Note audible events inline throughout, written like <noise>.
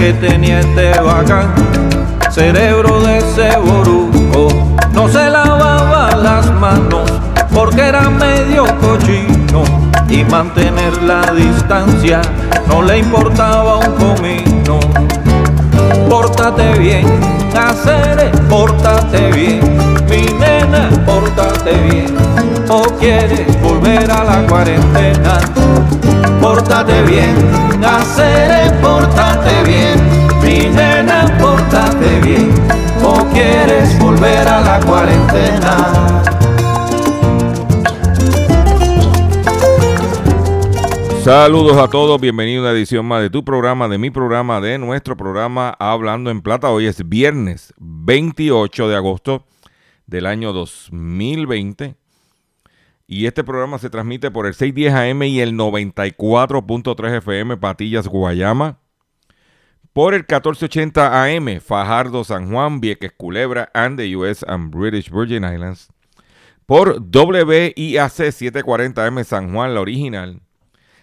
Que tenía este bacán, cerebro de ese boruco. No se lavaba las manos porque era medio cochino. Y mantener la distancia no le importaba un comino. Pórtate bien, hacer, pórtate bien, mi nena, pórtate bien. O quieres volver a la cuarentena, pórtate bien, hacer, pórtate bien, mi nena, pórtate bien. O quieres volver a la cuarentena. Saludos a todos, bienvenidos a una edición más de tu programa, de mi programa, de nuestro programa Hablando en Plata. Hoy es viernes 28 de agosto del año 2020 y este programa se transmite por el 610 AM y el 94.3 FM Patillas Guayama, por el 1480 AM Fajardo San Juan, Vieques Culebra and the US and British Virgin Islands, por WIAC 740 AM San Juan, la original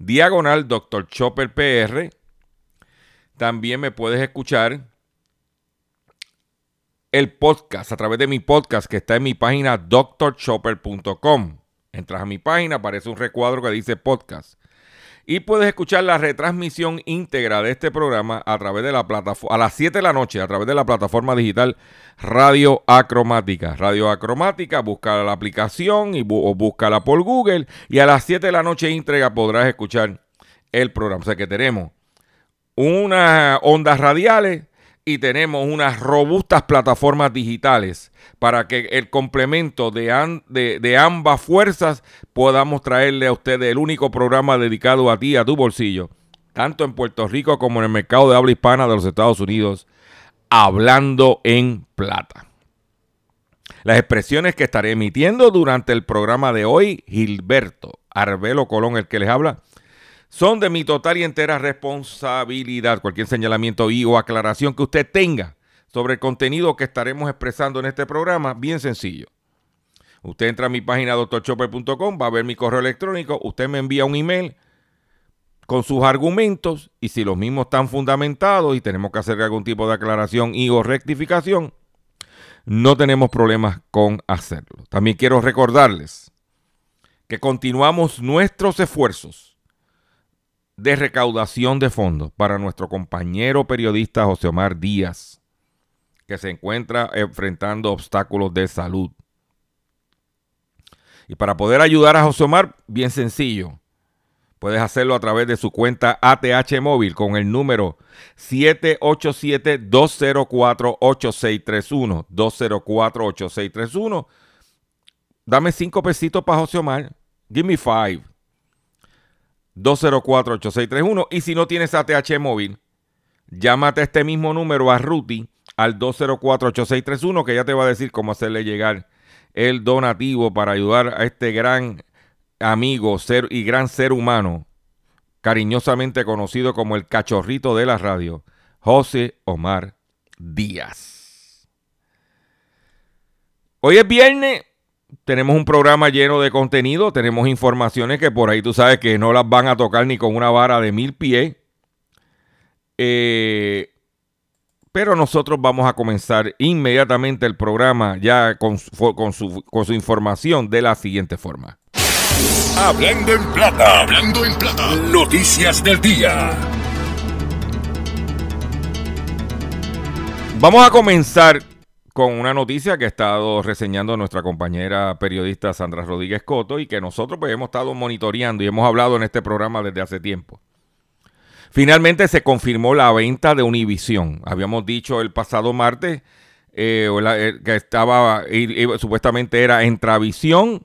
diagonal Dr. Chopper PR. También me puedes escuchar el podcast a través de mi podcast que está en mi página drchopper.com. Entras a mi página, aparece un recuadro que dice podcast. Y puedes escuchar la retransmisión íntegra de este programa a través de la plataforma, a las 7 de la noche, a través de la plataforma digital Radio Acromática. Radio Acromática, busca la aplicación y o búscala por Google. Y a las 7 de la noche íntegra podrás escuchar el programa. O sea que tenemos unas ondas radiales y tenemos unas robustas plataformas digitales para que el complemento de, de, ambas fuerzas podamos traerle a ustedes el único programa dedicado a ti, a tu bolsillo, tanto en Puerto Rico como en el mercado de habla hispana de los Estados Unidos, hablando en plata. Las expresiones que estaré emitiendo durante el programa de hoy, Gilberto Arbelo Colón, el que les habla, son de mi total y entera responsabilidad. Cualquier señalamiento y o aclaración que usted tenga sobre el contenido que estaremos expresando en este programa, bien sencillo. Usted entra a mi página doctorchopper.com, va a ver mi correo electrónico, usted me envía un email con sus argumentos y si los mismos están fundamentados y tenemos que hacer algún tipo de aclaración y o rectificación, no tenemos problemas con hacerlo. También quiero recordarles que continuamos nuestros esfuerzos de recaudación de fondos para nuestro compañero periodista José Omar Díaz, que se encuentra enfrentando obstáculos de salud. Y para poder ayudar a José Omar, bien sencillo. Puedes hacerlo a través de su cuenta ATH móvil con el número 787-204-8631. 204-8631. Dame cinco pesitos para José Omar. Give me five. 204-8631. Y si no tienes ATH móvil, llámate a este mismo número a Ruti al 204-8631 que ya te va a decir cómo hacerle llegar el donativo para ayudar a este gran amigo ser, y gran ser humano, cariñosamente conocido como el cachorrito de la radio, José Omar Díaz. Hoy es viernes tenemos un programa lleno de contenido, tenemos informaciones que por ahí tú sabes que no las van a tocar ni con una vara de mil pies. Eh, pero nosotros vamos a comenzar inmediatamente el programa ya con, con, su, con su información de la siguiente forma. Hablando en plata. Hablando en plata. Noticias del día. Vamos a comenzar con una noticia que ha estado reseñando nuestra compañera periodista Sandra Rodríguez Coto y que nosotros pues, hemos estado monitoreando y hemos hablado en este programa desde hace tiempo. Finalmente se confirmó la venta de Univision. Habíamos dicho el pasado martes eh, eh, que estaba, supuestamente era Entravisión,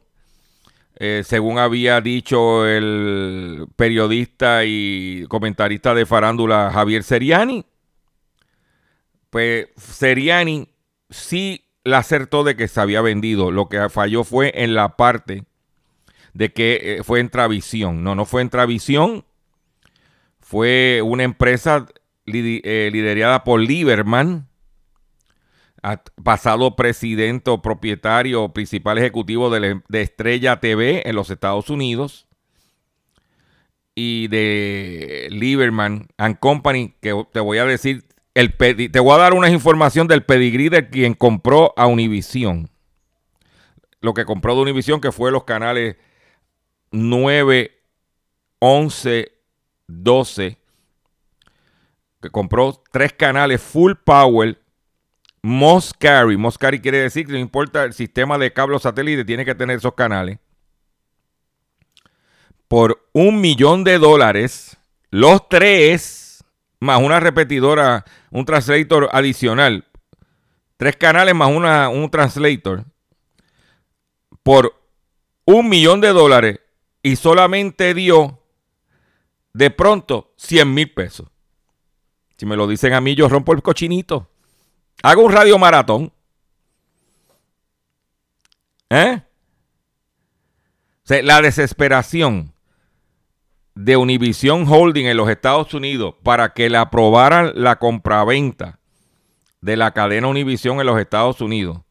eh, según había dicho el periodista y comentarista de farándula Javier Seriani. Pues Seriani sí la acertó de que se había vendido. Lo que falló fue en la parte de que fue Entravisión. No, no fue Entravisión. Fue una empresa liderada por Lieberman pasado presidente propietario principal ejecutivo de, Estrella TV en los Estados Unidos y de Lieberman and Company, que te voy a decir, el te voy a dar una información del pedigrí de quien compró a Univision. Lo que compró de Univision, que fue los canales 9, 11, 12, que compró tres canales full power Moscari. Moscari quiere decir que no importa el sistema de cable satélite, tiene que tener esos canales. Por un millón de dólares, los tres, más una repetidora, un translator adicional. Tres canales más una, un translator. Por un millón de dólares y solamente dio de pronto 100 mil pesos. Si me lo dicen a mí, yo rompo el cochinito. Hago un radio maratón. ¿Eh? la desesperación de Univision Holding en los Estados Unidos para que le aprobaran la compraventa de la cadena Univision en los Estados Unidos,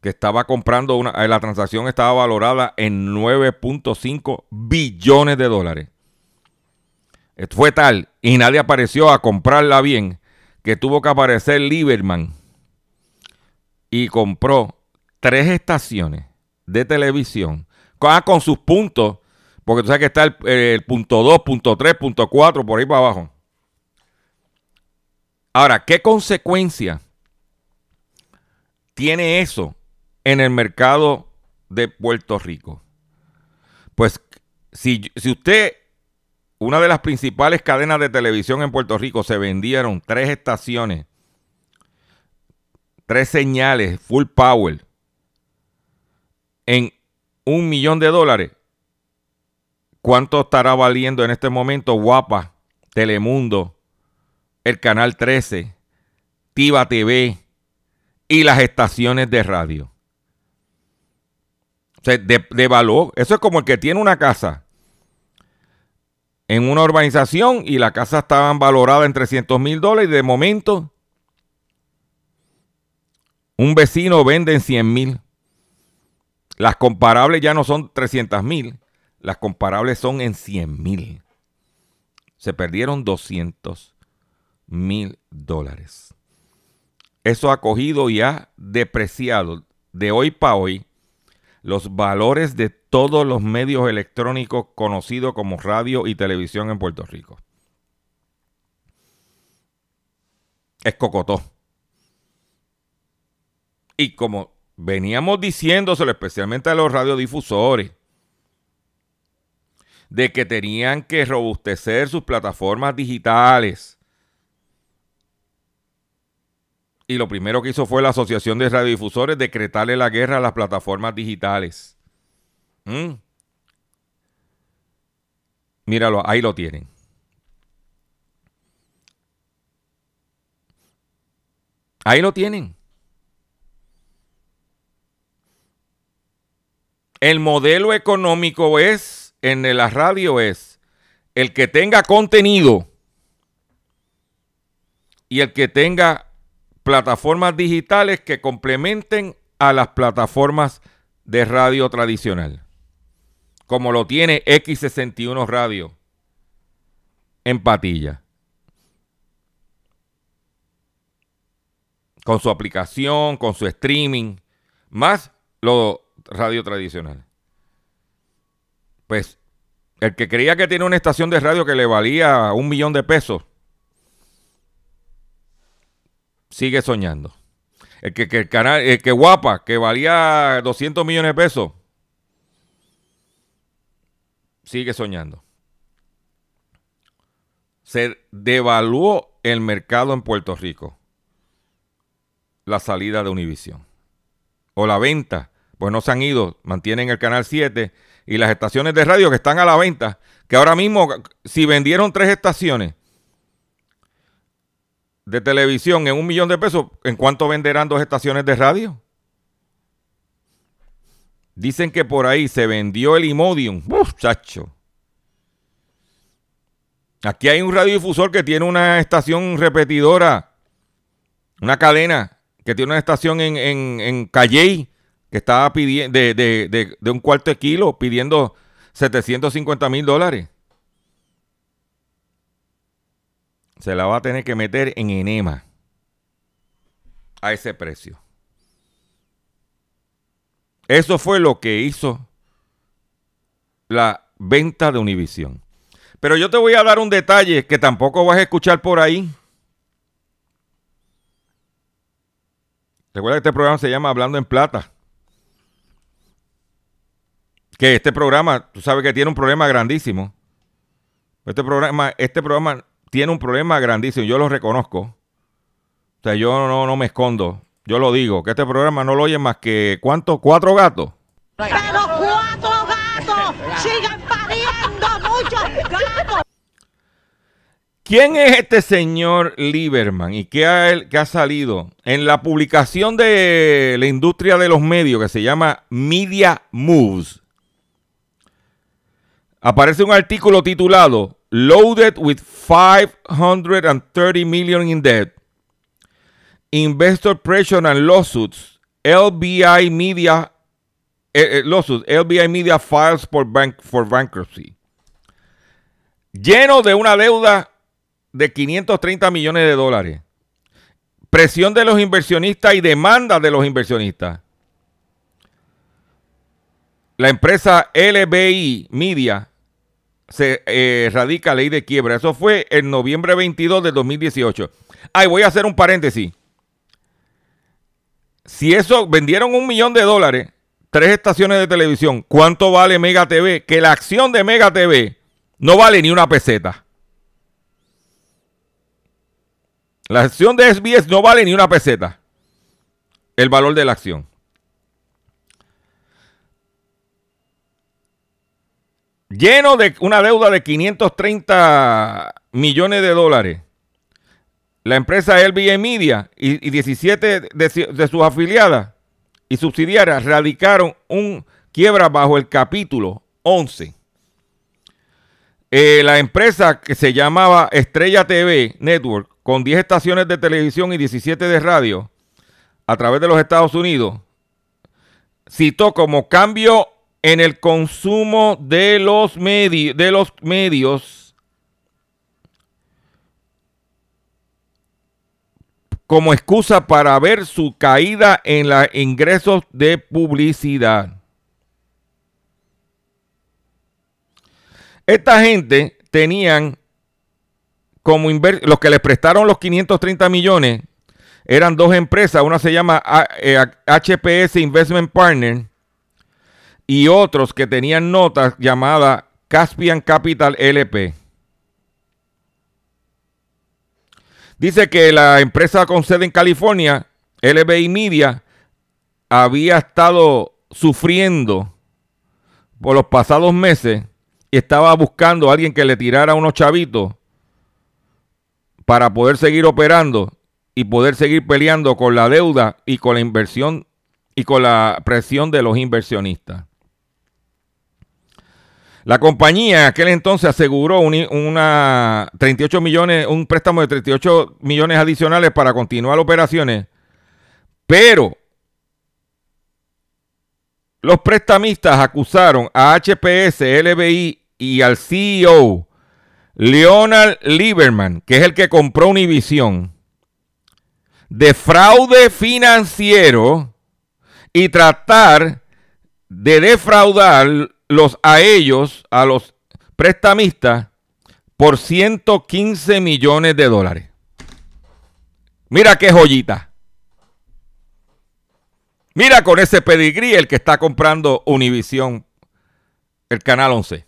que estaba comprando una, eh, la transacción estaba valorada en 9.5 billones de dólares. Fue tal y nadie apareció a comprarla bien que tuvo que aparecer Lieberman y compró tres estaciones de televisión ah, con, sus puntos, porque tú sabes que está el, punto 2, punto 3, punto 4, por ahí para abajo. Ahora, ¿qué consecuencia tiene eso en el mercado de Puerto Rico? Pues si, si usted una de las principales cadenas de televisión en Puerto Rico se vendieron tres estaciones, tres señales, full power, en un millón de dólares. ¿Cuánto estará valiendo en este momento Guapa, Telemundo, el Canal 13, Tiva TV y las estaciones de radio? O sea, de, valor. Eso es como el que tiene una casa en una urbanización y la casa estaban valorada en 300 mil dólares y de momento un vecino vende en 100 mil. Las comparables ya no son 300 mil, las comparables son en 100 mil. Se perdieron 200 mil dólares. Eso ha cogido y ha depreciado de hoy para hoy los valores de todos los medios electrónicos conocidos como radio y televisión en Puerto Rico. Es cocotó. Y como veníamos diciéndoselo especialmente a los radiodifusores, de que tenían que robustecer sus plataformas digitales. Y lo primero que hizo fue la Asociación de Radiodifusores decretarle la guerra a las plataformas digitales. Mm. Míralo, ahí lo tienen. Ahí lo tienen. El modelo económico es, en la radio es, el que tenga contenido y el que tenga plataformas digitales que complementen a las plataformas de radio tradicional como lo tiene X61 Radio en Patilla. Con su aplicación, con su streaming, más lo radio tradicional. Pues el que creía que tiene una estación de radio que le valía un millón de pesos, sigue soñando. El que, el canal, el que guapa, que valía 200 millones de pesos, sigue soñando. Se devaluó el mercado en Puerto Rico. La salida de Univision. O la venta. Pues no se han ido. Mantienen el canal 7 y las estaciones de radio que están a la venta. Que ahora mismo, si vendieron tres estaciones de televisión en un millón de pesos, ¿en cuánto venderán dos estaciones de radio? Dicen que por ahí se vendió el Imodium. Uf, chacho. Aquí hay un radiodifusor que tiene una estación repetidora, una cadena que tiene una estación en, en, en Calley que estaba pidiendo de, de, de, un cuarto de kilo pidiendo 750 mil dólares. Se la va a tener que meter en enema a ese precio. Eso fue lo que hizo la venta de Univision. Pero yo te voy a dar un detalle que tampoco vas a escuchar por ahí. Recuerda que este programa se llama Hablando en Plata. Que este programa, tú sabes que tiene un problema grandísimo. Este programa, este programa tiene un problema grandísimo, yo lo reconozco. O sea, yo no, no me escondo. Yo lo digo, que este programa no lo oye más que ¿cuántos? ¿Cuatro gatos? ¡Pero cuatro gatos! ¡Sigan pariendo muchos gatos! ¿Quién es este señor Lieberman y qué ha, qué ha salido? En la publicación de la industria de los medios que se llama Media Moves, aparece un artículo titulado Loaded with 530 million in debt Investor Pressure and Lawsuits, LBI Media, eh, eh, lawsuits, LBI Media files for, bank, for bankruptcy. Lleno de una deuda de 530 millones de dólares. Presión de los inversionistas y demanda de los inversionistas. La empresa LBI Media se eh, radica ley de quiebra. Eso fue en noviembre 22 de 2018. Ay, voy a hacer un paréntesis. Si eso vendieron un millón de dólares, tres estaciones de televisión, ¿cuánto vale Mega TV? Que la acción de Mega TV no vale ni una peseta. La acción de SBS no vale ni una peseta. El valor de la acción. Lleno de una deuda de 530 millones de dólares la empresa LBA Media y, 17 de, sus afiliadas y subsidiarias radicaron un quiebra bajo el capítulo 11. Eh, la empresa que se llamaba Estrella TV Network, con 10 estaciones de televisión y 17 de radio a través de los Estados Unidos, citó como cambio en el consumo de los, de los medios como excusa para ver su caída en los ingresos de publicidad. Esta gente tenían como los que les prestaron los 530 millones eran dos empresas, una se llama HPS eh, Investment Partner y otros que tenían notas llamadas Caspian Capital LP. Dice que la empresa con sede en California, LBI Media, había estado sufriendo por los pasados meses y estaba buscando a alguien que le tirara unos chavitos para poder seguir operando y poder seguir peleando con la deuda y con la inversión y con la presión de los inversionistas. La compañía en aquel entonces aseguró un, una 38 millones, un préstamo de 38 millones adicionales para continuar operaciones, pero los prestamistas acusaron a HPS, LBI y al CEO Leonard Lieberman, que es el que compró Univision, de fraude financiero y tratar de defraudar los a ellos, a los prestamistas, por 115 millones de dólares. Mira qué joyita. Mira con ese pedigrí el que está comprando Univision, el canal 11.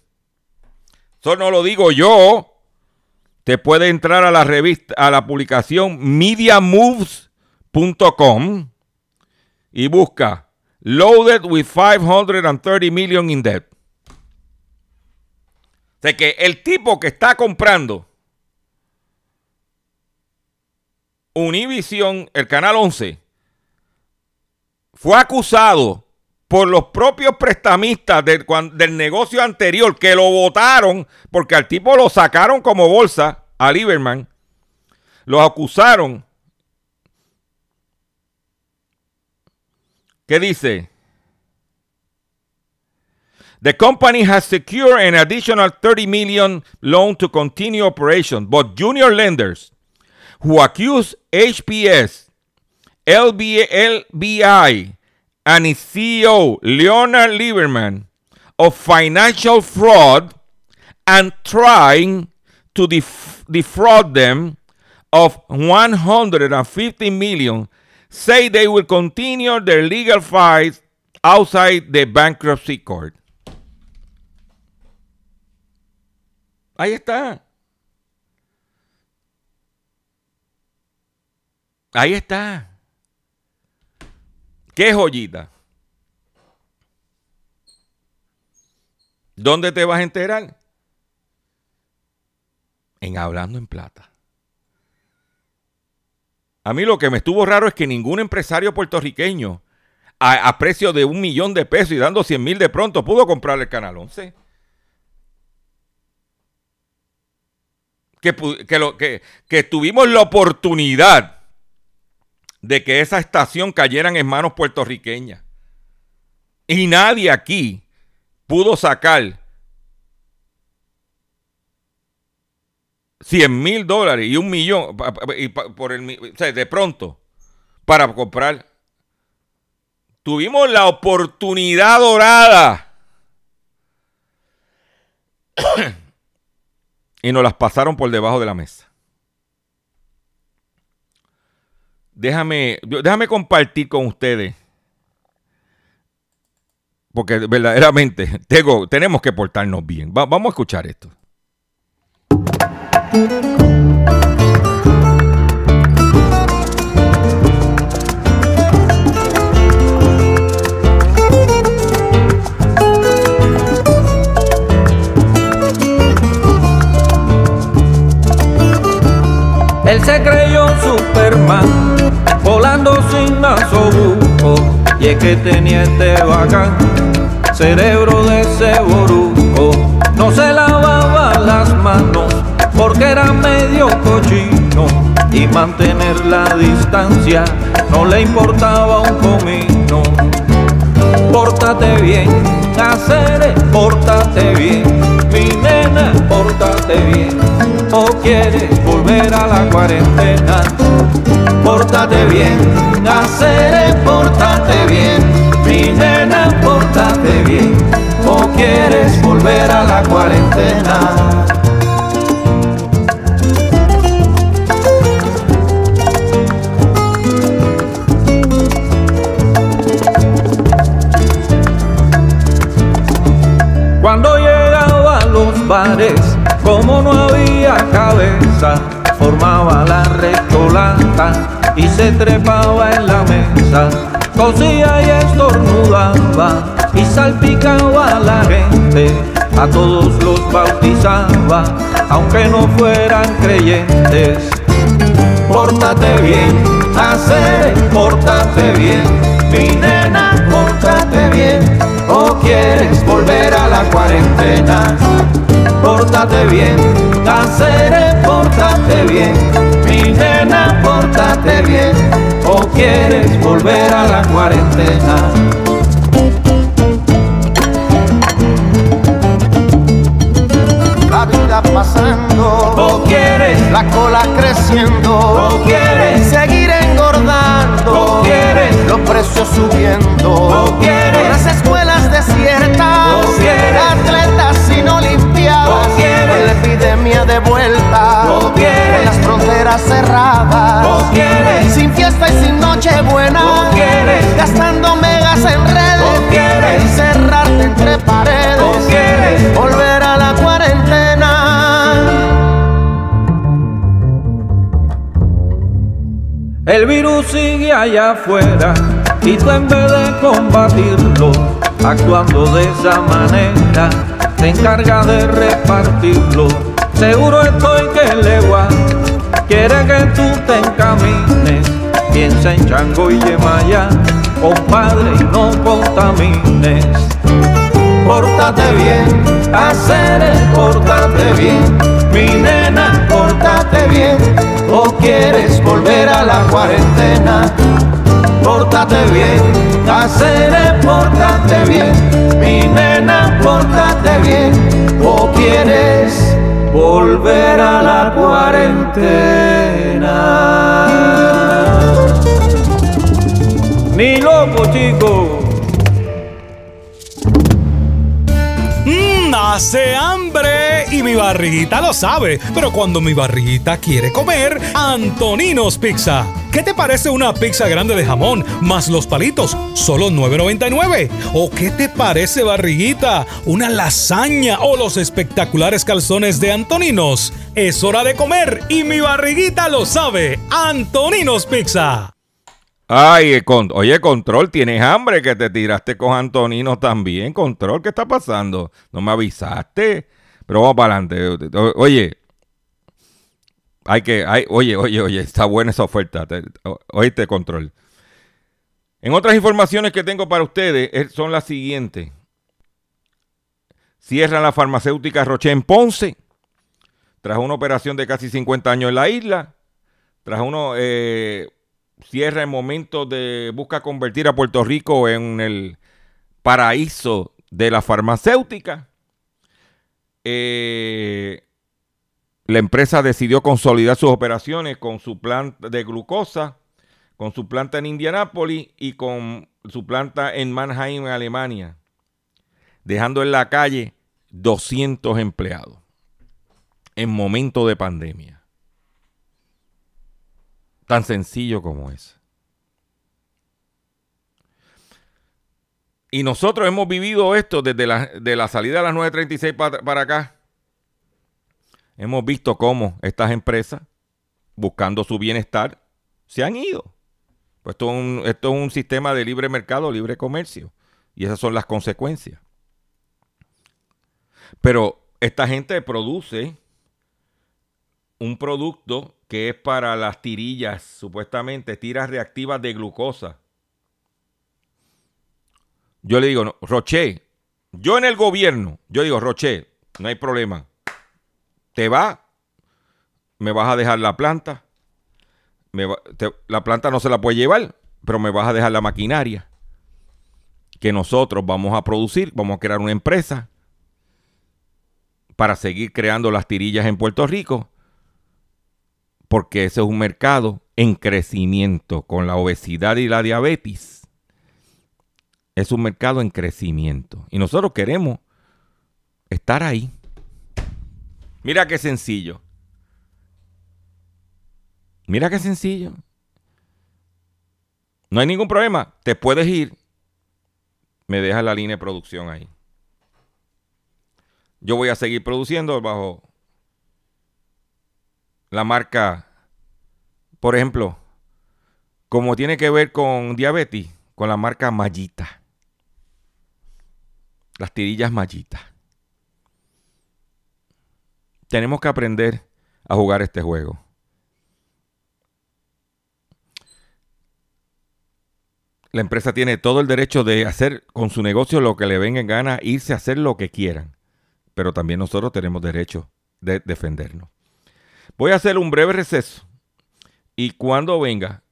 Eso no lo digo yo. Te puede entrar a la revista, a la publicación mediamoves.com y busca Loaded with 530 million in debt. O sea que el tipo que está comprando Univision, el canal 11, fue acusado por los propios prestamistas del, del, negocio anterior que lo votaron porque al tipo lo sacaron como bolsa a Lieberman. Los acusaron. ¿Qué dice? The company has secured an additional 30 million loan to continue operation, but junior lenders who accuse HPS, LBI, and its CEO, Leonard Lieberman, of financial fraud and trying to def- defraud them of 150 million say they will continue their legal fight outside the bankruptcy court. Ahí está. Ahí está. ¿Qué joyita? ¿Dónde te vas a enterar? En Hablando en Plata. A mí lo que me estuvo raro es que ningún empresario puertorriqueño a, precio de un millón de pesos y dando 100 mil de pronto pudo comprar el Canal 11. Que, que, que tuvimos la oportunidad de que esa estación cayera en manos puertorriqueñas. Y nadie aquí pudo sacar 100 mil dólares y un millón por el, de pronto para comprar. Tuvimos la oportunidad dorada. Y nos las pasaron por debajo de la mesa. déjame, déjame compartir con ustedes. Porque verdaderamente <laughs> tengo, tenemos que portarnos bien. vamos a escuchar esto. Volando sin masobuco y es que tenía este bacán cerebro de ese boruco. No se lavaba las manos porque era medio cochino y mantener la distancia no le importaba un comino pórtate bien hacer pórtate bien. Mi nena pórtate bien. O quieres volver a la cuarentena. Pórtate bien, hacer pórtate bien, mi nena, pórtate bien, o quieres volver a la cuarentena. Formaba la recholata y se trepaba en la mesa, cosía y estornudaba y salpicaba a la gente, a todos los bautizaba, aunque no fueran creyentes. Pórtate bien, hacer, pórtate bien, mi nena, pórtate bien, o quieres volver a la cuarentena. Pórtate bien, hacer, pórtate bien, mi nena, pórtate bien, o quieres volver a la cuarentena. La vida pasando, o quieres, la cola creciendo, o quieres seguir engordando, o quieres, los precios subiendo, o quieres epidemia de vuelta. No quiere. Las fronteras cerradas. No quiere. Sin fiesta y sin noche buena. No quiere. Gastando megas en redes. No quiere. Encerrarte entre paredes. No quiere. Volver a la cuarentena. El virus sigue allá afuera y tú en vez de combatirlo, actuando de esa manera te encarga de repartirlo. Seguro estoy que legua quiere que tú te encamines, piensa en Chango y Yemaya, compadre y no contamines. Pórtate bien, hacer el pórtate bien, mi nena, pórtate bien, o quieres volver a la cuarentena. Pórtate bien, hacer el pórtate bien, mi nena, pórtate bien, o quieres volver a la cuarentena. Ni loco, chico. Hace hambre y mi barriguita lo sabe, pero cuando mi barriguita quiere comer, Antoninos Pizza. ¿Qué te parece una pizza grande de jamón más los palitos? Solo 9.99. ¿O qué te parece barriguita? Una lasaña o los espectaculares calzones de Antoninos. Es hora de comer y mi barriguita lo sabe. Antoninos Pizza. Ay, oye, Control, tienes hambre que te tiraste con Antonino también. Control, ¿qué está pasando? No me avisaste. Pero vamos para adelante. Oye, hay que, oye, oye, oye, está buena esa oferta. Oíste, Control. En otras informaciones que tengo para ustedes eh, son las siguientes. Cierra la farmacéutica Roche en Ponce, tras una operación de casi 50 años en la isla, tras uno... eh, cierra en momentos de busca convertir a Puerto Rico en el paraíso de la farmacéutica. Eh, la empresa decidió consolidar sus operaciones con su planta de glucosa, con su planta en Indianápolis y con su planta en Mannheim, Alemania, dejando en la calle 200 empleados en momento de pandemia. Tan sencillo como es. Y nosotros hemos vivido esto desde la, de la salida a las 9.36 para, para acá. Hemos visto cómo estas empresas, buscando su bienestar, se han ido. Pues esto, es un, esto es un sistema de libre mercado, libre comercio. Y esas son las consecuencias. Pero esta gente produce un producto que es para las tirillas, supuestamente tiras reactivas de glucosa. Yo le digo, no, Roche, yo en el gobierno, yo digo, Roche, no hay problema. Te va, me vas a dejar la planta, me va- te- la planta no se la puede llevar, pero me vas a dejar la maquinaria que nosotros vamos a producir, vamos a crear una empresa para seguir creando las tirillas en Puerto Rico porque ese es un mercado en crecimiento con la obesidad y la diabetes. Es un mercado en crecimiento y nosotros queremos estar ahí. Mira qué sencillo. Mira qué sencillo. No hay ningún problema. Te puedes ir. Me dejas la línea de producción ahí. Yo voy a seguir produciendo bajo la marca, por ejemplo, como tiene que ver con diabetes, con la marca Mallita. Las tirillas Mallita. Tenemos que aprender a jugar este juego. La empresa tiene todo el derecho de hacer con su negocio lo que le venga en gana, irse a hacer lo que quieran. Pero también nosotros tenemos derecho de defendernos. Voy a hacer un breve receso. Y cuando venga,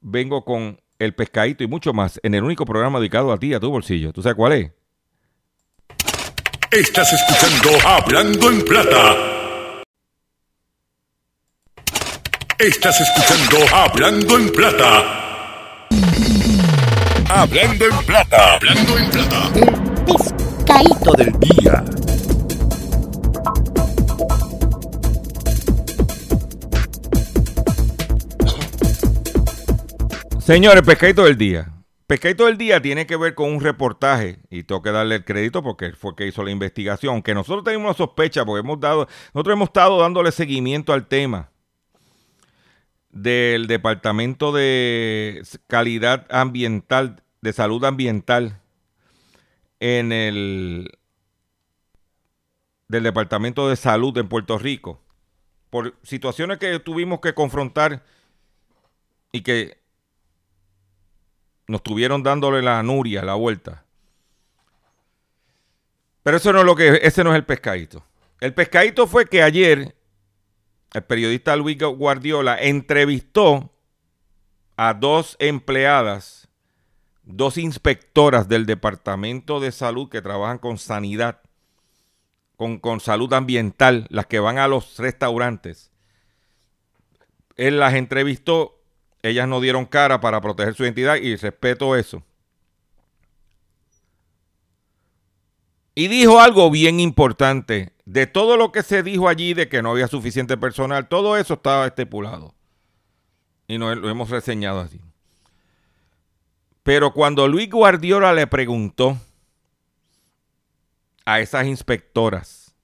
vengo con el pescadito y mucho más en el único programa dedicado a ti, a tu bolsillo. ¿Tú sabes cuál es? Estás escuchando Hablando en Plata. Estás escuchando Hablando en Plata. Hablando en Plata. Hablando en Plata. Pescadito del Día. Señores, pescadito del día. Pescadito del día tiene que ver con un reportaje, y tengo que darle el crédito porque fue que hizo la investigación, que nosotros tenemos una sospecha, porque hemos dado, nosotros hemos estado dándole seguimiento al tema del Departamento de Calidad Ambiental, de Salud Ambiental, en el del Departamento de Salud en Puerto Rico, por situaciones que tuvimos que confrontar y que nos tuvieron dándole la nuria, la vuelta. Pero eso no es lo que, ese no es el pescadito. El pescadito fue que ayer el periodista Luis Guardiola entrevistó a dos empleadas, dos inspectoras del Departamento de Salud que trabajan con sanidad, con, con salud ambiental, las que van a los restaurantes. Él las entrevistó, ellas no dieron cara para proteger su identidad y respeto eso. Y dijo algo bien importante. De todo lo que se dijo allí de que no había suficiente personal, todo eso estaba estipulado. Y no, lo hemos reseñado así. Pero cuando Luis Guardiola le preguntó a esas inspectoras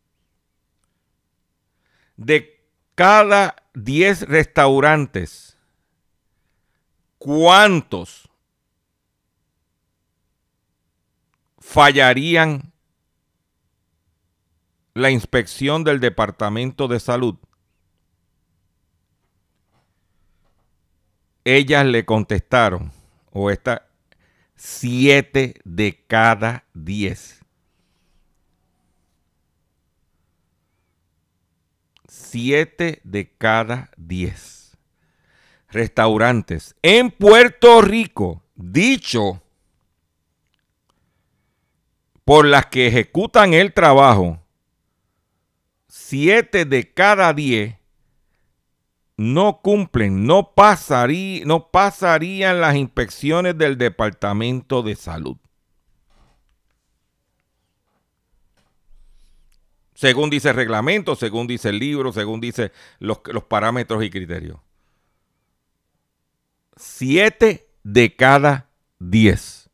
de cada 10 restaurantes, ¿cuántos fallarían la inspección del Departamento de Salud. Ellas le contestaron, o esta, siete de cada diez. Siete de cada diez restaurantes en Puerto Rico, dicho por las que ejecutan el trabajo, 7 de cada 10 no cumplen, no, no pasarían las inspecciones del Departamento de Salud. Según dice el reglamento, según dice el libro, según dice los, los parámetros y criterios. 7 de cada 10.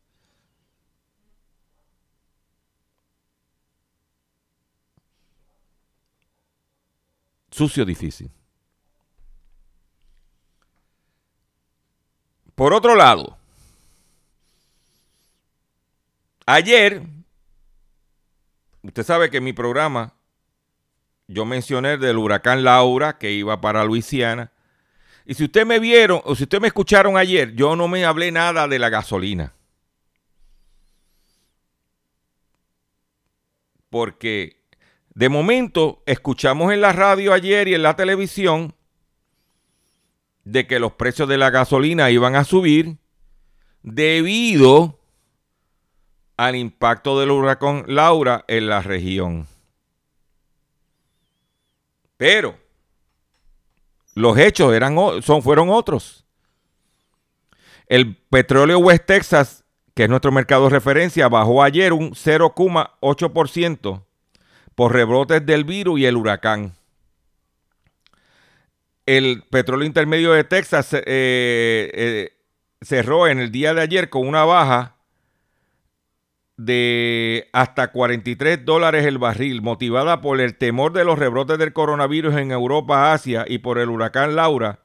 sucio difícil. Por otro lado, ayer, usted sabe que en mi programa yo mencioné del huracán Laura que iba para Luisiana. Y si usted me vieron o si usted me escucharon ayer, yo no me hablé nada de la gasolina. Porque de momento, escuchamos en la radio ayer y en la televisión de que los precios de la gasolina iban a subir debido al impacto del huracán Laura en la región. Pero los hechos eran, son, fueron otros. El petróleo West Texas, que es nuestro mercado de referencia, bajó ayer un 0,8% por rebrotes del virus y el huracán. El petróleo intermedio de Texas eh, eh, cerró en el día de ayer con una baja de hasta 43 dólares el barril, motivada por el temor de los rebrotes del coronavirus en Europa, Asia y por el huracán Laura,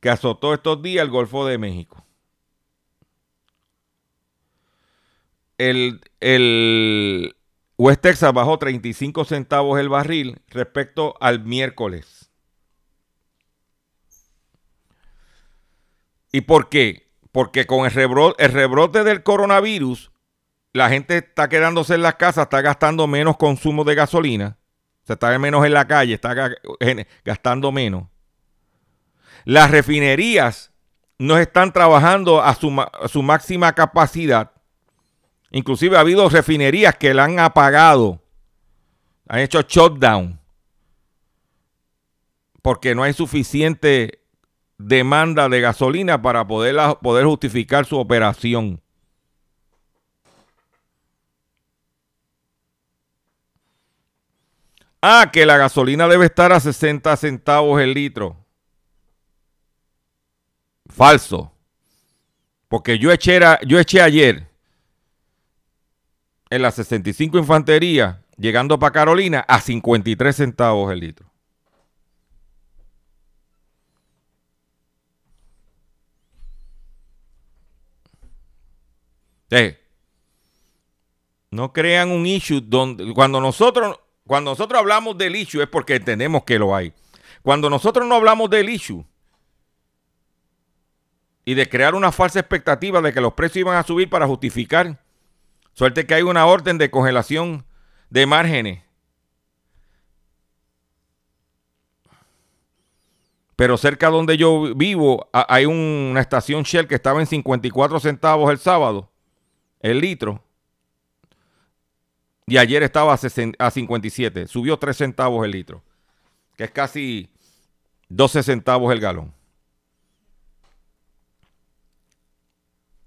que azotó estos días el Golfo de México. El, el, West Texas bajó 35 centavos el barril respecto al miércoles. ¿Y por qué? Porque con el rebrote, del coronavirus, la gente está quedándose en las casas, está gastando menos consumo de gasolina, se está menos en la calle, está gastando menos. Las refinerías no están trabajando a su máxima capacidad Inclusive ha habido refinerías que la han apagado, han hecho shutdown, porque no hay suficiente demanda de gasolina para poder, poder justificar su operación. Ah, que la gasolina debe estar a 60 centavos el litro. Falso. Porque yo eché, yo eché ayer en la 65 Infantería, llegando para Carolina, a 53 centavos el litro. Eh, no crean un issue donde cuando nosotros cuando nosotros hablamos del issue es porque entendemos que lo hay. Cuando nosotros no hablamos del issue y de crear una falsa expectativa de que los precios iban a subir para justificar, suerte que hay una orden de congelación de márgenes. Pero cerca donde yo vivo hay un- una estación Shell que estaba en 54 centavos el sábado, el litro. Y ayer estaba a, 60 a 57. Subió 3 centavos el litro. Que es casi 12 centavos el galón.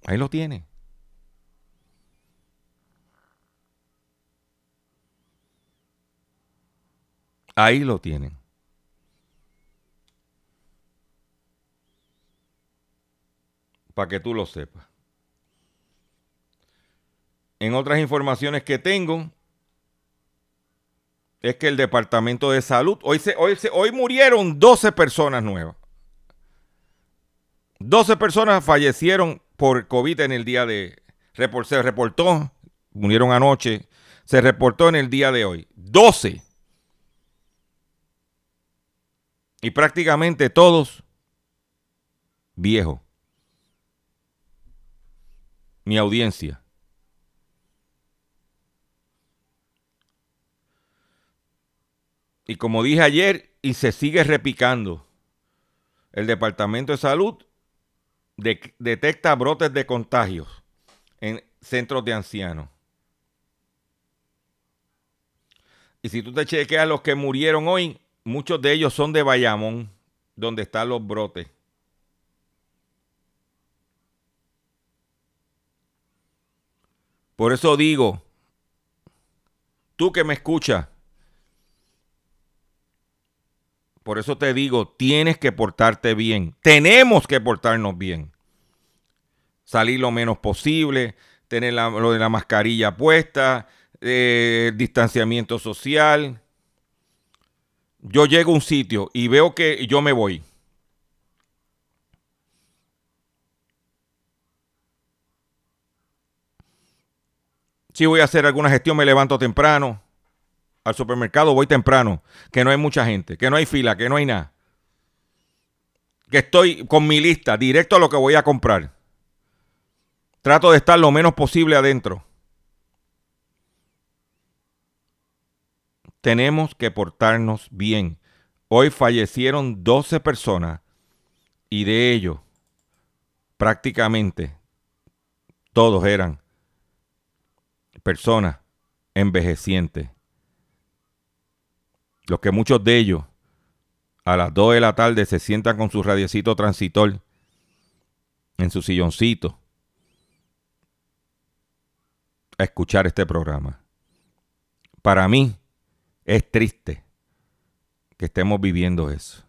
Ahí lo tiene. Ahí lo tienen. Para que tú lo sepas. En otras informaciones que tengo, es que el Departamento de Salud, hoy, se, hoy, se, hoy murieron 12 personas nuevas. 12 personas fallecieron por COVID en el día de... Se reportó, murieron anoche, se reportó en el día de hoy. 12. Y prácticamente todos viejos. Mi audiencia. Y como dije ayer, y se sigue repicando, el Departamento de Salud de- detecta brotes de contagios en centros de ancianos. Y si tú te chequeas los que murieron hoy, muchos de ellos son de Bayamón, donde están los brotes. Por eso digo, tú que me escuchas, por eso te digo, tienes que portarte bien. Tenemos que portarnos bien. Salir lo menos posible, tener lo de la mascarilla puesta, eh, distanciamiento social. Yo llego a un sitio y veo que yo me voy. Si voy a hacer alguna gestión, me levanto temprano. Al supermercado voy temprano, que no hay mucha gente, que no hay fila, que no hay nada. Que estoy con mi lista, directo a lo que voy a comprar. Trato de estar lo menos posible adentro. Tenemos que portarnos bien. Hoy fallecieron 12 personas y de ellos prácticamente todos eran personas envejecientes. Los que muchos de ellos a las 2 de la tarde se sientan con su radiecito transitor en su silloncito a escuchar este programa. Para mí es triste que estemos viviendo eso.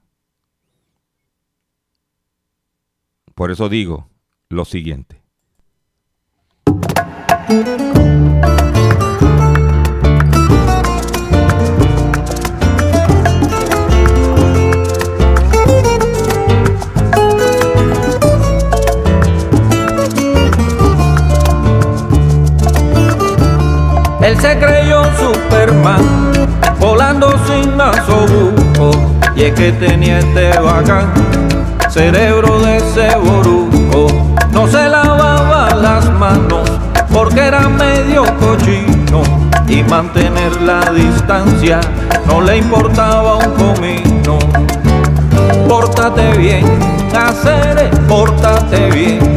Por eso digo lo siguiente. Él se creyó Superman, volando sin nasobuco. Y es que tenía este bacán, cerebro de ese boruco. No se lavaba las manos porque era medio cochino. Y mantener la distancia no le importaba un comino. Pórtate bien, hacer, pórtate bien,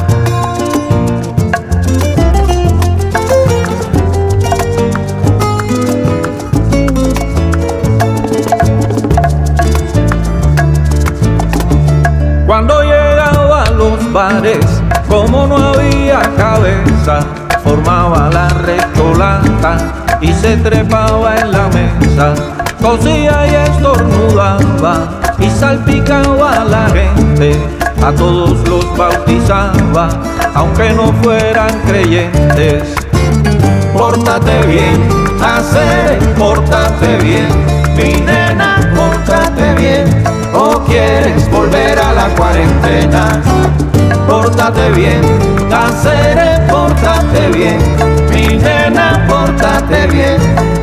Los Como no había cabeza, formaba la restolata y se trepaba en la mesa, cosía y estornudaba y salpicaba a la gente, a todos los bautizaba, aunque no fueran creyentes. Pórtate bien, hacer, pórtate bien, mi nena, pórtate bien, o quieres volver a la cuarentena. Pórtate bien, hacer, pórtate bien, mi nena, pórtate bien,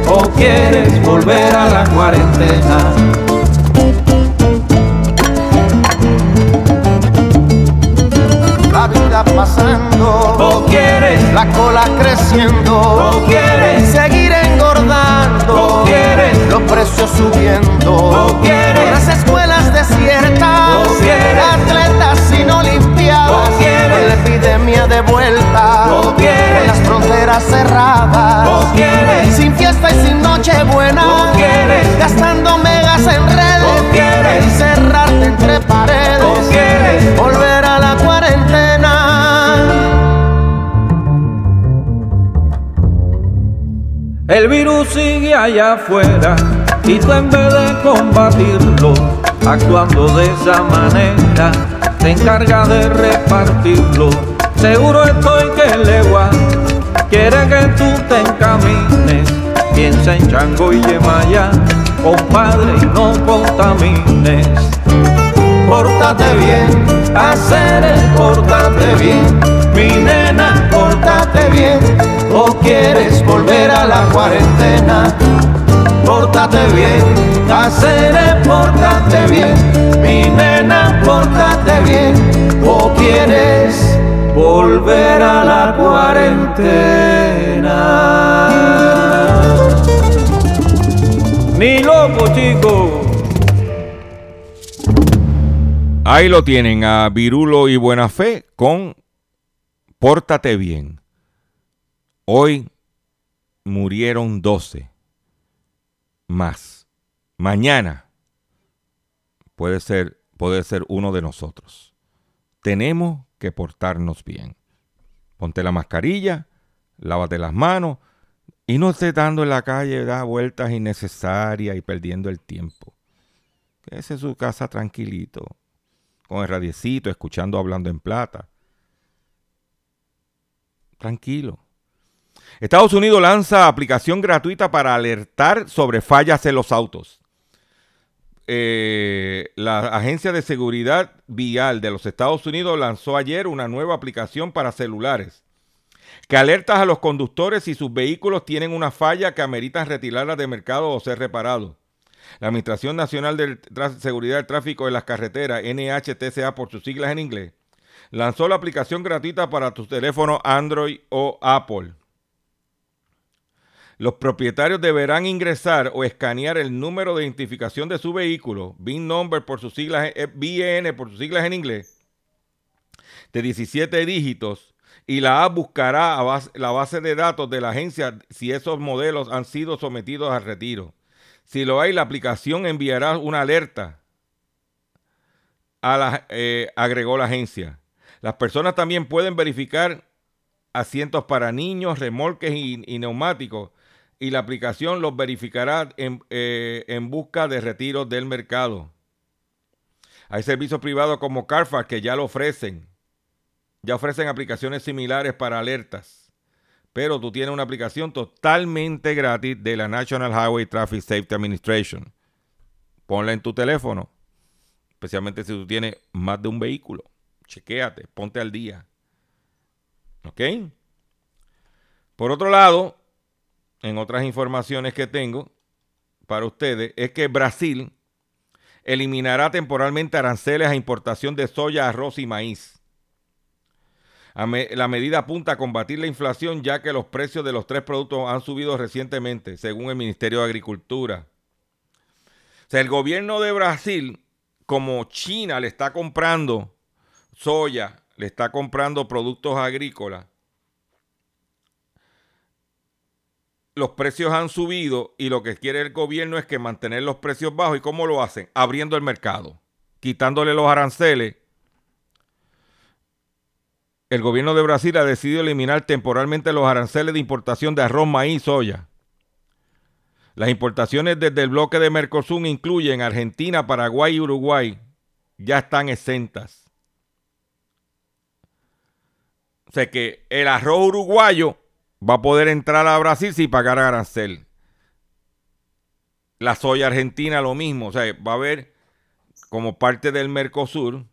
o quieres volver a la cuarentena. La vida pasando, O quieres, la cola creciendo, o quieres, seguir engordando, o quieres, los precios subiendo, o quieres. las escuelas desiertas, O quieres. atletas sin olimpiadas, O quieres. la epidemia de vuelta, O quieres. las fronteras cerradas, O quieres. sin fiesta y sin noche buena, O quieres. gastando megas en redes, O quieres. encerrarte entre paredes, O quieres. volver a la cuarentena. El virus sigue allá afuera y tú en vez de combatirlo, actuando de esa manera, te encargas de repartirlo. Seguro estoy que legua quiere que tú te encamines. Piensa en Chango y Yemaya, compadre, y no contamines. Pórtate bien, hacer pórtate bien, mi nena, pórtate bien, o quieres volver a la cuarentena. Pórtate bien, hacer pórtate bien, mi nena, pórtate bien, o quieres volver a la cuarentena. Ni loco, chico. Ahí lo tienen a Virulo y Buena Fe con Pórtate bien. Hoy murieron 12 más. Mañana puede ser, puede ser uno de nosotros. Tenemos que portarnos bien. Ponte la mascarilla, lávate las manos y no estés dando en la calle da vueltas innecesarias y perdiendo el tiempo. Quédese en su casa tranquilito con el radiecito, escuchando Hablando en Plata. Tranquilo. Estados Unidos lanza aplicación gratuita para alertar sobre fallas en los autos. Eh, la Agencia de Seguridad Vial de los Estados Unidos lanzó ayer una nueva aplicación para celulares que alerta a los conductores si sus vehículos tienen una falla que ameritan retirarla de mercado o ser reparados. La Administración Nacional de Seguridad del Tráfico de las Carreteras, NHTSA por sus siglas en inglés, lanzó la aplicación gratuita para tus teléfonos Android o Apple. Los propietarios deberán ingresar o escanear el número de identificación de su vehículo, VIN number por sus siglas, eh, VIN por sus siglas en inglés, de 17 dígitos, y la app buscará a la base de datos de la agencia si esos modelos han sido sometidos al retiro. Si lo hay, la aplicación enviará una alerta, a la, eh, agregó la agencia. Las personas también pueden verificar asientos para niños, remolques y neumáticos y la aplicación los verificará en, eh, en busca de retiro del mercado. Hay servicios privados como Carfax que ya lo ofrecen. Ya ofrecen aplicaciones similares para alertas. Pero tú tienes una aplicación totalmente gratis de la National Highway Traffic Safety Administration. Ponla en tu teléfono, especialmente si tú tienes más de un vehículo. Chequéate, ponte al día. ¿Ok? Por otro lado, en otras informaciones que tengo para ustedes, es que Brasil eliminará temporalmente aranceles a importación de soya, arroz y maíz. La medida apunta a combatir la inflación ya que los precios de los tres productos han subido recientemente, según el Ministerio de Agricultura. O sea, el gobierno de Brasil, como China le está comprando soya, le está comprando productos agrícolas, los precios han subido y lo que quiere el gobierno es que mantener los precios bajos. ¿Y cómo lo hacen? Abriendo el mercado, quitándole los aranceles el gobierno de Brasil ha decidido eliminar temporalmente los aranceles de importación de arroz, maíz, soya. Las importaciones desde el bloque de Mercosur incluyen Argentina, Paraguay y Uruguay. Ya están exentas. O sea que el arroz uruguayo va a poder entrar a Brasil sin pagar arancel. La soya argentina lo mismo. O sea, va a haber como parte del Mercosur.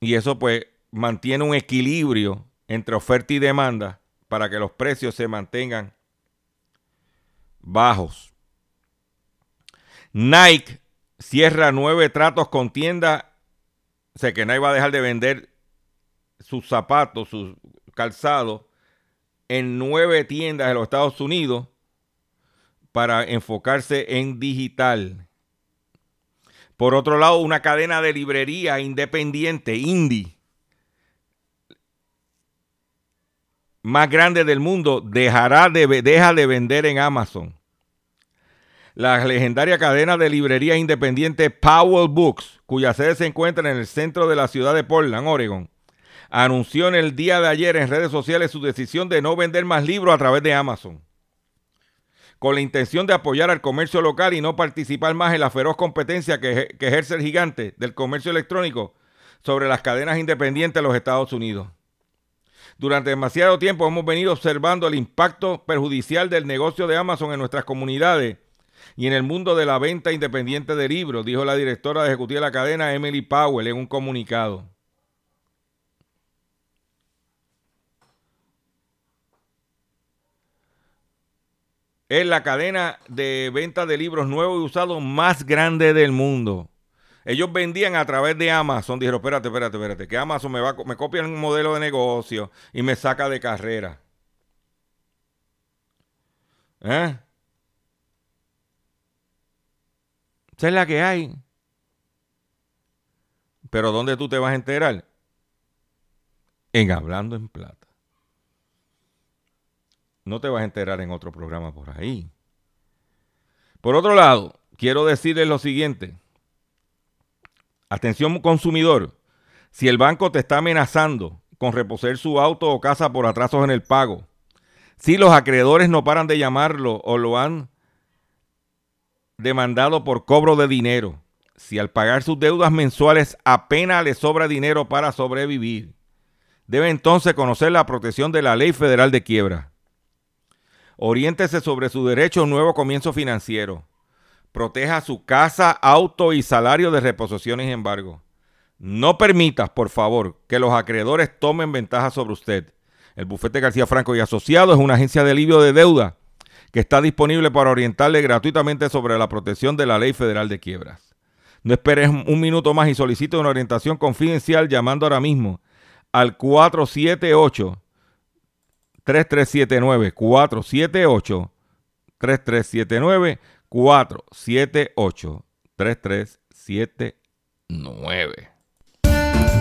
Y eso pues mantiene un equilibrio entre oferta y demanda para que los precios se mantengan bajos. Nike cierra nueve tratos con tiendas. Sé que Nike va a dejar de vender sus zapatos, sus calzados en nueve tiendas de los Estados Unidos para enfocarse en digital. Por otro lado, una cadena de librería independiente, indie, más grande del mundo, dejará de, deja de vender en Amazon. La legendaria cadena de librería independiente Powell Books, cuya sede se encuentra en el centro de la ciudad de Portland, Oregon, anunció en el día de ayer en redes sociales su decisión de no vender más libros a través de Amazon con la intención de apoyar al comercio local y no participar más en la feroz competencia que, ejerce el gigante del comercio electrónico sobre las cadenas independientes de los Estados Unidos. Durante demasiado tiempo hemos venido observando el impacto perjudicial del negocio de Amazon en nuestras comunidades y en el mundo de la venta independiente de libros, dijo la directora ejecutiva de la cadena Emily Powell en un comunicado. Es la cadena de venta de libros nuevos y usados más grande del mundo. Ellos vendían a través de Amazon. Dijeron, espérate, espérate, espérate, que Amazon me, va, me copia un modelo de negocio y me saca de carrera. ¿Eh? Esa es la que hay. Pero ¿dónde tú te vas a enterar? En Hablando en Plata no te vas a enterar en otro programa por ahí. Por otro lado, quiero decirles lo siguiente. Atención consumidor, si el banco te está amenazando con reposer su auto o casa por atrasos en el pago, si los acreedores no paran de llamarlo o lo han demandado por cobro de dinero, si al pagar sus deudas mensuales apenas le sobra dinero para sobrevivir, debe entonces conocer la protección de la ley federal de quiebra. Oriéntese sobre su derecho a un nuevo comienzo financiero. Proteja su casa, auto y salario de reposiciones y embargo. No permitas, por favor, que los acreedores tomen ventaja sobre usted. El bufete García Franco y Asociados es una agencia de alivio de deuda que está disponible para orientarle gratuitamente sobre la protección de la ley federal de quiebras. No esperes un minuto más y solicite una orientación confidencial llamando ahora mismo al 478 3379 478 3379 478 3379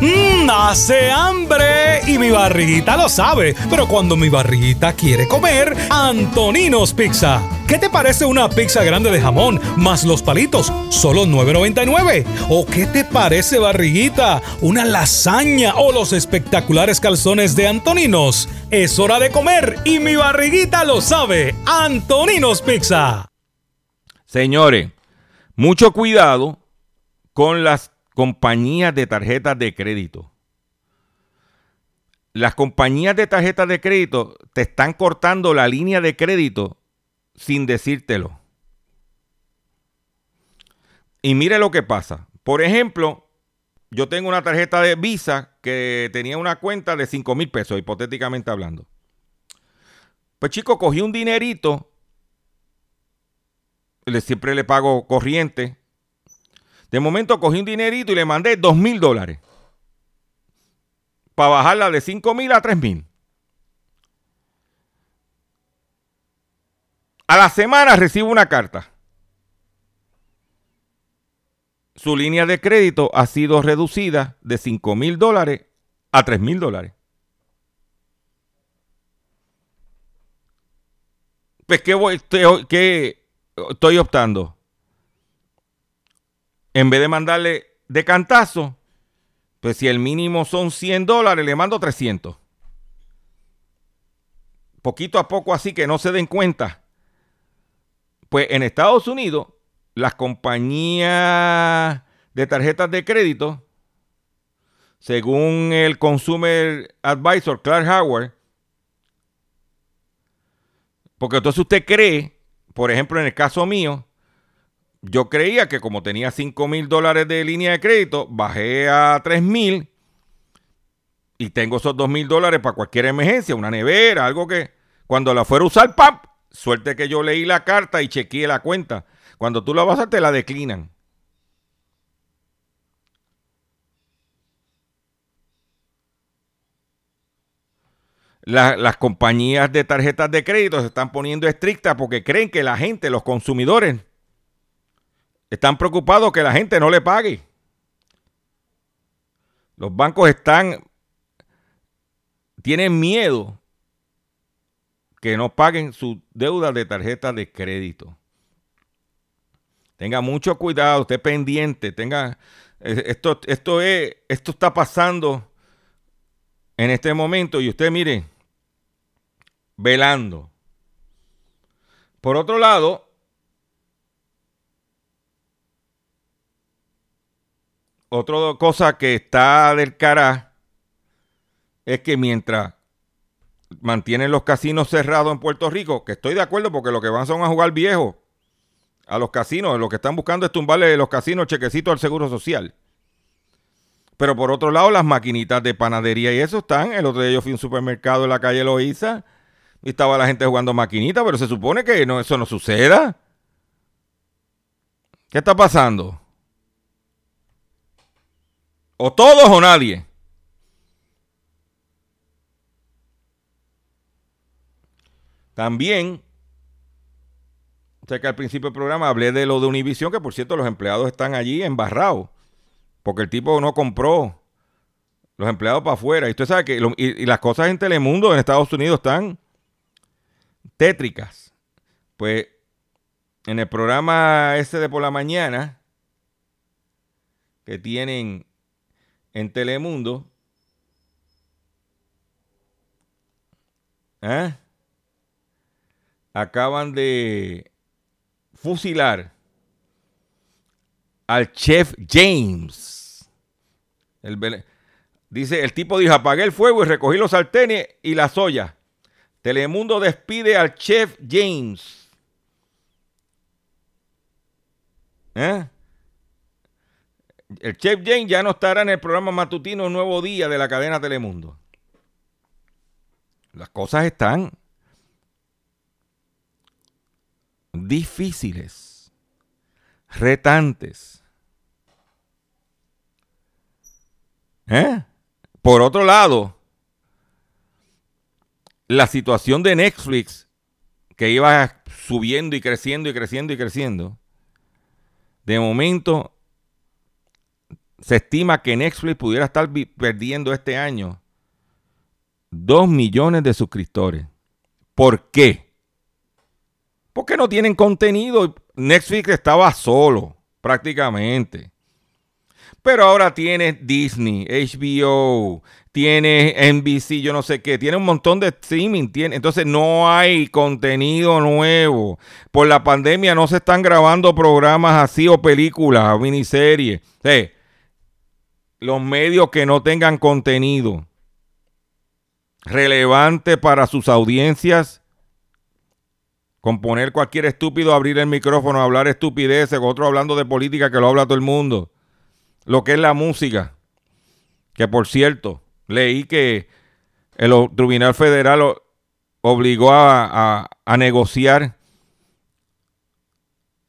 Mmm, hace hambre y mi barriguita lo sabe. Pero cuando mi barriguita quiere comer, Antoninos Pizza. ¿Qué te parece una pizza grande de jamón más los palitos? Solo 9.99. ¿O qué te parece barriguita? Una lasaña o los espectaculares calzones de Antoninos. Es hora de comer y mi barriguita lo sabe. Antoninos Pizza. Señores, mucho cuidado con las compañías de tarjetas de crédito. Las compañías de tarjetas de crédito te están cortando la línea de crédito sin decírtelo. Y mire lo que pasa. Por ejemplo, yo tengo una tarjeta de Visa que tenía una cuenta de 5 mil pesos, hipotéticamente hablando. Pues chico, cogí un dinerito, le, siempre le pago corriente, de momento cogí un dinerito y le mandé dos mil dólares. Para bajarla de 5 mil a 3 mil. A la semana recibo una carta. Su línea de crédito ha sido reducida de 5 mil dólares a 3 mil dólares. Pues, ¿qué, voy, ¿qué estoy optando? En vez de mandarle de cantazo, Pues si el mínimo son 100 dólares, le mando 300. Poquito a poco así que no se den cuenta. Pues en Estados Unidos, las compañías de tarjetas de crédito, según el Consumer Advisor Clark Howard, porque entonces usted cree, por ejemplo, en el caso mío, yo creía que como tenía 5 mil dólares de línea de crédito, bajé a 3 mil y tengo esos 2 mil dólares para cualquier emergencia, una nevera, algo que cuando la fuera a usar, ¡pap! Suerte que yo leí la carta y chequeé la cuenta. Cuando tú la vas a te la declinan. las compañías de tarjetas de crédito se están poniendo estrictas porque creen que la gente, los consumidores, están preocupados que la gente no le pague. Los bancos están, tienen miedo que no paguen su deuda de tarjeta de crédito. Tenga mucho cuidado, esté pendiente, tenga eh, esto esto es esto está pasando en este momento y usted mire velando. Por otro lado, otra cosa que está del cara es que mientras mantienen los casinos cerrados en Puerto Rico, que estoy de acuerdo porque lo que van son a jugar viejos a los casinos, lo que están buscando es tumbarle los casinos chequecitos al Seguro Social. Pero por otro lado, las maquinitas de panadería y eso están. El otro día yo fui a un supermercado en la calle Loíza y estaba la gente jugando maquinitas, pero se supone que no, eso no suceda. ¿Qué está pasando? O todos o nadie. También, sé que al principio del programa hablé de lo de Univision, que por cierto los empleados están allí embarrados, porque el tipo no compró los empleados para afuera. Y usted sabe que y, las cosas en Telemundo en Estados Unidos están tétricas. Pues en el programa ese de por la mañana que tienen en Telemundo. ¿eh? Acaban de fusilar al chef James. dice, el tipo dijo, apagué el fuego y recogí los sartenes y la soya. Telemundo despide al chef James. ¿Eh? El chef James ya no estará en el programa matutino Nuevo Día de la cadena Telemundo. Las cosas están difíciles, retantes. ¿Eh? Por otro lado, la situación de Netflix, que iba subiendo y creciendo y creciendo y creciendo, de momento se estima que Netflix pudiera estar perdiendo este año 2 millones de suscriptores. ¿Por qué? Porque no tienen contenido. Netflix estaba solo, prácticamente. Pero ahora tiene Disney, HBO, tiene NBC, yo no sé qué, tiene un montón de streaming, entonces no hay contenido nuevo. Por la pandemia no se están grabando programas así o películas o miniseries. Los medios que no tengan contenido relevante para sus audiencias, con poner cualquier estúpido, abrir el micrófono, hablar estupideces, otro hablando de política que lo habla todo el mundo lo que es la música. Que por cierto, leí que el Tribunal Federal obligó a, negociar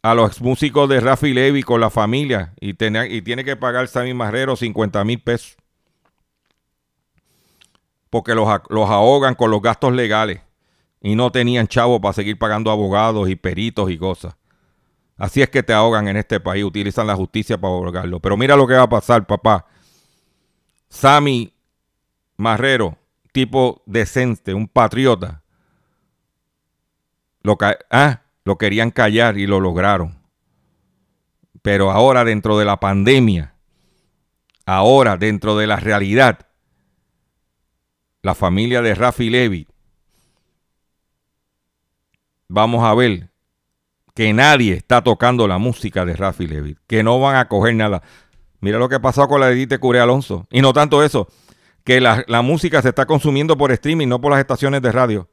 a los músicos de Rafi Levy con la familia y, y tiene que pagar Sammy Marrero 50 mil pesos. Porque los, los ahogan con los gastos legales y no tenían chavo para seguir pagando abogados y peritos y cosas. Así es que te ahogan en este país, utilizan la justicia para ahogarlo. Pero mira lo que va a pasar, papá. Sammy Marrero, tipo decente, un patriota, lo, ah, lo querían callar y lo lograron. Pero ahora dentro de la pandemia, ahora dentro de la realidad, la familia de Rafi Levy, vamos a ver que nadie está tocando la música de Rafi Levy, que no van a coger nada. Mira lo que pasó con la de Edith Curé Alonso. Y no tanto eso, que la, la música se está consumiendo por streaming, no por las estaciones de radio.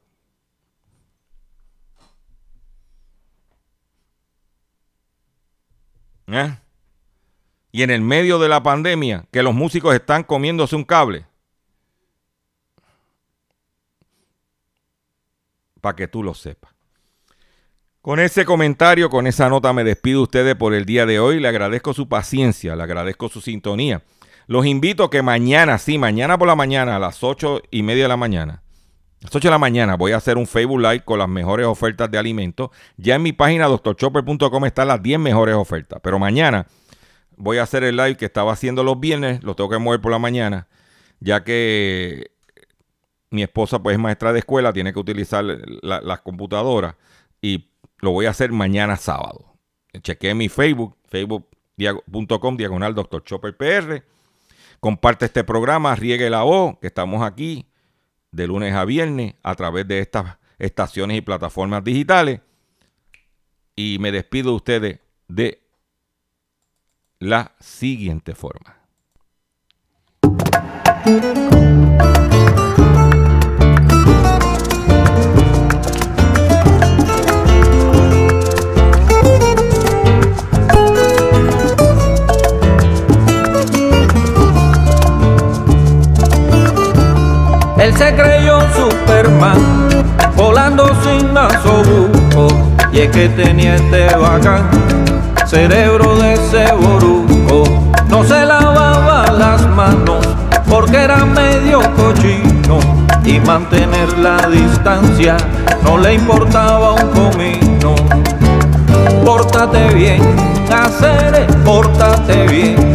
¿Eh? Y en el medio de la pandemia, que los músicos están comiéndose un cable. Para que tú lo sepas. Con ese comentario, con esa nota, me despido de ustedes por el día de hoy. Le agradezco su paciencia, le agradezco su sintonía. Los invito a que mañana, sí, mañana por la mañana, a las ocho y media de la mañana, las 8 de la mañana voy a hacer un Facebook Live con las mejores ofertas de alimentos. Ya en mi página doctorchopper.com están las 10 mejores ofertas. Pero mañana voy a hacer el live que estaba haciendo los viernes. Lo tengo que mover por la mañana. Ya que mi esposa pues es maestra de escuela. Tiene que utilizar las computadoras. Y lo voy a hacer mañana sábado. Chequeé mi Facebook. Facebook.com diagonal Dr. Chopper PR. Comparte este programa. Riegue la voz. Que estamos aquí de lunes a viernes a través de estas estaciones y plataformas digitales. Y me despido de ustedes de la siguiente forma. Él se creyó Superman, volando sin nasobuco. Y es que tenía este bacán, cerebro de ceboruco. No se lavaba las manos porque era medio cochino. Y mantener la distancia no le importaba un comino. Pórtate bien, hacer, pórtate bien,